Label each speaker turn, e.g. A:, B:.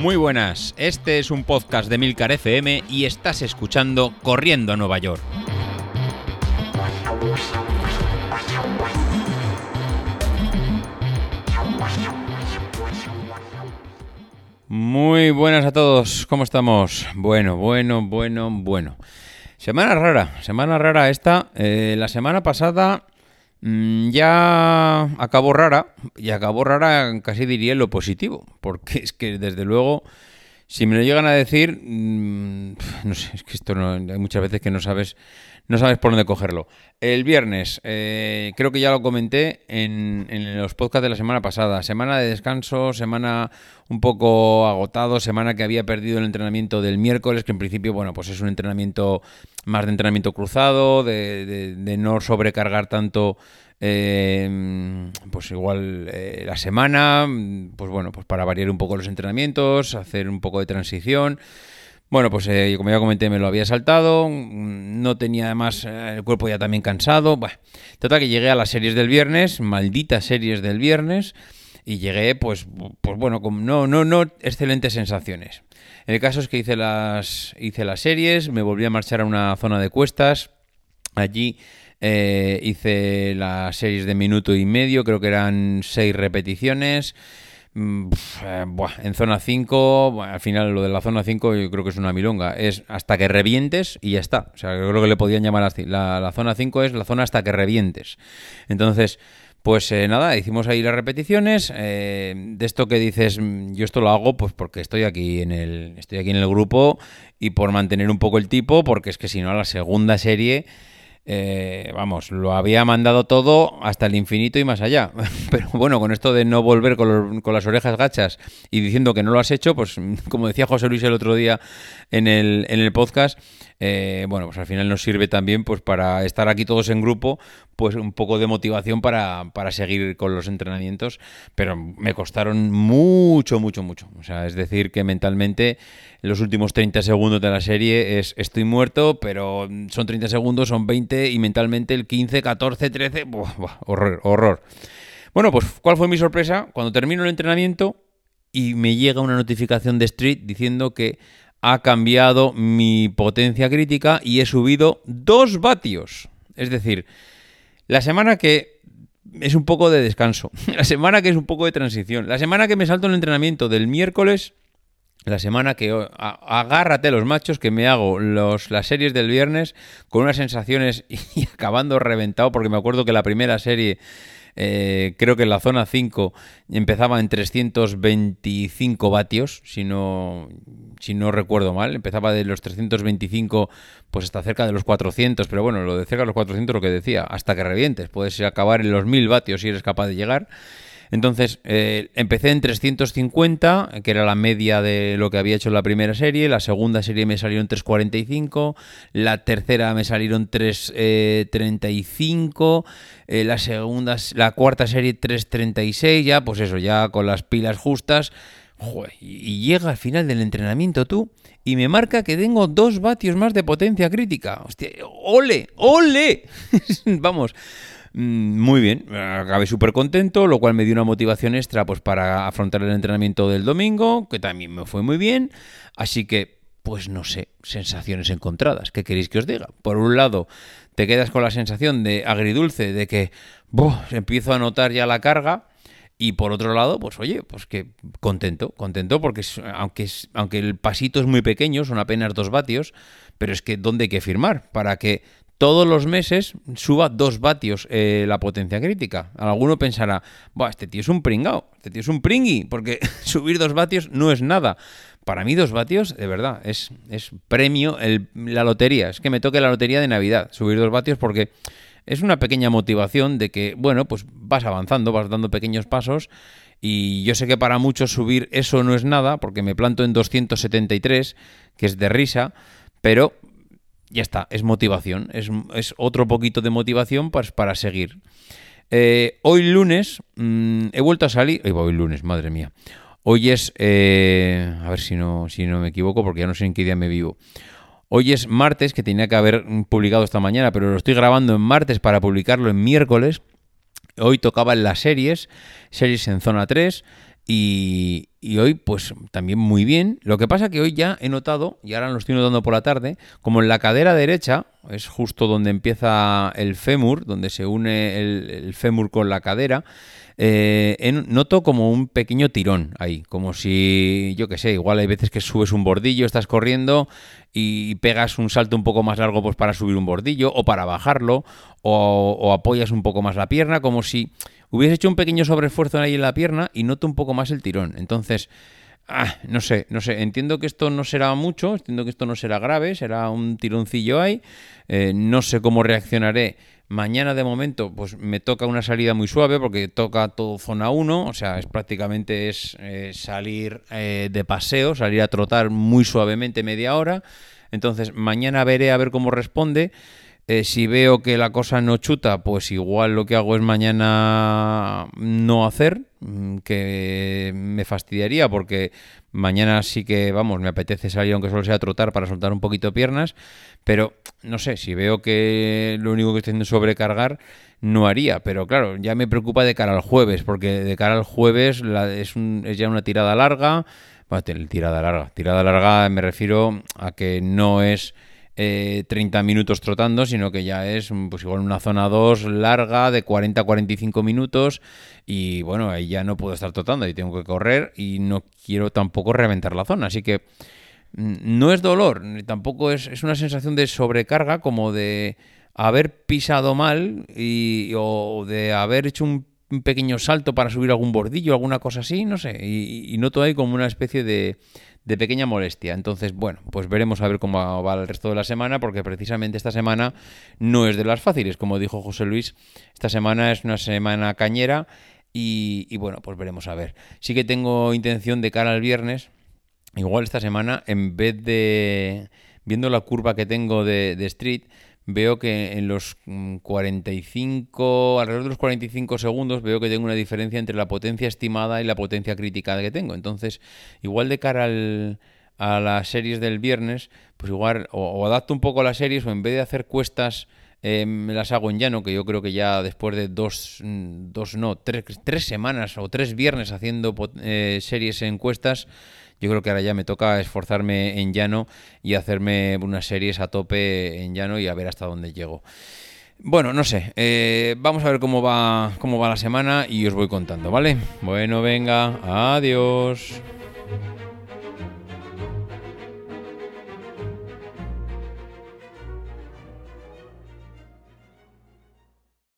A: Muy buenas, este es un podcast de Milcar FM y estás escuchando Corriendo a Nueva York. Muy buenas a todos, ¿cómo estamos? Bueno, bueno, bueno, bueno. Semana rara, semana rara esta. Eh, la semana pasada ya acabó rara, y acabó rara casi diría lo positivo, porque es que desde luego, si me lo llegan a decir, mm, no sé, es que esto no, hay muchas veces que no sabes no sabes por dónde cogerlo. El viernes, eh, creo que ya lo comenté en, en, los podcasts de la semana pasada. Semana de descanso, semana un poco agotado, semana que había perdido el entrenamiento del miércoles, que en principio, bueno, pues es un entrenamiento más de entrenamiento cruzado, de, no sobrecargar tanto. Eh, pues igual eh, la semana, pues bueno, pues para variar un poco los entrenamientos, hacer un poco de transición. Bueno, pues eh, como ya comenté, me lo había saltado, no tenía además eh, el cuerpo ya también cansado. Bueno, total que llegué a las series del viernes, malditas series del viernes, y llegué, pues, pues bueno, con no, no, no excelentes sensaciones. El caso es que hice las, hice las series, me volví a marchar a una zona de cuestas, allí eh, hice las series de minuto y medio, creo que eran seis repeticiones. Mm, eh, en zona 5, al final lo de la zona 5 yo creo que es una milonga. Es hasta que revientes y ya está. O sea, yo creo que le podían llamar. La, la zona 5 es la zona hasta que revientes. Entonces, pues eh, nada, hicimos ahí las repeticiones. Eh, de esto que dices, mm, yo esto lo hago pues porque estoy aquí en el, estoy aquí en el grupo y por mantener un poco el tipo, porque es que si no, la segunda serie eh, vamos, lo había mandado todo hasta el infinito y más allá. Pero bueno, con esto de no volver con, las orejas gachas y diciendo que no lo has hecho, pues como decía José Luis el otro día en el, en el podcast, eh, bueno, pues al final nos sirve también pues para estar aquí todos en grupo, pues un poco de motivación para, para seguir con los entrenamientos, pero me costaron mucho, mucho, mucho. O sea, es decir, que mentalmente los últimos 30 segundos de la serie es estoy muerto, pero son 30 segundos, son 20 y mentalmente el 15, 14, 13, buah, buah, horror, horror. Bueno, pues ¿cuál fue mi sorpresa? Cuando termino el entrenamiento y me llega una notificación de Street diciendo que ha cambiado mi potencia crítica y he subido 2 vatios. Es decir, la semana que es un poco de descanso, la semana que es un poco de transición, la semana que me salto el entrenamiento del miércoles la semana que agárrate los machos que me hago los, las series del viernes con unas sensaciones y acabando reventado porque me acuerdo que la primera serie eh, creo que en la zona 5 empezaba en 325 vatios si no, si no recuerdo mal. Empezaba de los 325 pues hasta cerca de los 400 pero bueno lo de cerca de los 400 lo que decía hasta que revientes. Puedes acabar en los 1000 vatios si eres capaz de llegar entonces, eh, empecé en 350, que era la media de lo que había hecho en la primera serie. La segunda serie me salieron 345. La tercera me salieron 335. Eh, la segunda, la cuarta serie 336. Ya, pues eso, ya con las pilas justas. Joder, y llega al final del entrenamiento tú y me marca que tengo dos vatios más de potencia crítica. Hostia, ole, ole. Vamos. Mm, muy bien, acabé súper contento, lo cual me dio una motivación extra pues, para afrontar el entrenamiento del domingo, que también me fue muy bien. Así que, pues no sé, sensaciones encontradas. ¿Qué queréis que os diga? Por un lado, te quedas con la sensación de agridulce, de que empiezo a notar ya la carga. Y por otro lado, pues oye, pues que contento, contento, porque aunque, aunque el pasito es muy pequeño, son apenas dos vatios, pero es que ¿dónde hay que firmar? Para que todos los meses suba dos vatios eh, la potencia crítica. Alguno pensará, este tío es un pringao, este tío es un pringui, porque subir dos vatios no es nada. Para mí dos vatios, de verdad, es, es premio la lotería. Es que me toque la lotería de Navidad, subir dos vatios, porque es una pequeña motivación de que, bueno, pues vas avanzando, vas dando pequeños pasos. Y yo sé que para muchos subir eso no es nada, porque me planto en 273, que es de risa, pero ya está, es motivación, es, es otro poquito de motivación para, para seguir. Eh, hoy lunes mmm, he vuelto a salir, hoy lunes, madre mía. Hoy es, eh, a ver si no, si no me equivoco, porque ya no sé en qué día me vivo. Hoy es martes, que tenía que haber publicado esta mañana, pero lo estoy grabando en martes para publicarlo en miércoles. Hoy tocaba en las series, series en zona 3, Y, hoy, pues también muy bien. Lo que pasa que hoy ya he notado, y ahora lo estoy notando por la tarde, como en la cadera derecha, es justo donde empieza el fémur, donde se une el, fémur con la cadera, eh, noto como un pequeño tirón ahí, como si, yo qué sé, igual hay veces que subes un bordillo, estás corriendo y pegas un salto un poco más largo pues para subir un bordillo o para bajarlo, o, o apoyas un poco más la pierna, como si hubiese hecho un pequeño sobreesfuerzo ahí en la pierna y noto un poco más el tirón. Entonces, ah, no sé, no sé, entiendo que esto no será mucho, entiendo que esto no será grave, será un tironcillo ahí, eh, no sé cómo reaccionaré. Mañana de momento pues me toca una salida muy suave porque toca todo zona 1, o sea, es prácticamente es eh, salir eh, de paseo, salir a trotar muy suavemente media hora. Entonces mañana veré a ver cómo responde. Eh, si veo que la cosa no chuta, pues igual lo que hago es mañana no hacer, mm, que me fastidiaría porque mañana sí que, vamos, me apetece salir aunque solo sea trotar para soltar un poquito piernas, pero no sé, si veo que lo único que estoy haciendo es sobrecargar, no haría, pero claro, ya me preocupa de cara al jueves, porque de cara al jueves es, es ya una tirada larga, bueno, tirada larga, tirada larga me refiero a que no es 30 eh, minutos trotando, sino que ya es pues igual una zona 2 larga de 40 a 45 minutos y bueno, ahí ya no puedo estar trotando, ahí tengo que correr y no quiero tampoco reventar la zona, así que mm, no es dolor, tampoco es, es una sensación de sobrecarga como de haber pisado mal y, o de haber hecho un, pequeño salto para subir algún bordillo, alguna cosa así, no sé, y, y noto ahí como una especie de de pequeña molestia. Entonces, bueno, pues veremos a ver cómo va el resto de la semana, porque precisamente esta semana no es de las fáciles, como dijo José Luis. Esta semana es una semana cañera y, bueno, pues veremos a ver. Sí que tengo intención de cara al viernes, igual esta semana, en vez de viendo la curva que tengo de, de street, veo que en los 45, mm, alrededor de los 45 segundos, veo que tengo una diferencia entre la potencia estimada y la potencia crítica que tengo. Entonces, igual de cara a las series del viernes, pues igual o, adapto un poco las series o en vez de hacer cuestas eh, me las hago en llano, que yo creo que ya después de dos, mm, dos no, tres, tres semanas o tres viernes haciendo eh, series en cuestas, yo creo que ahora ya me toca esforzarme en llano y hacerme unas series a tope en llano y a ver hasta dónde llego. Bueno, no sé, eh, vamos a ver cómo va, cómo va la semana y os voy contando, ¿vale? Bueno, venga, adiós.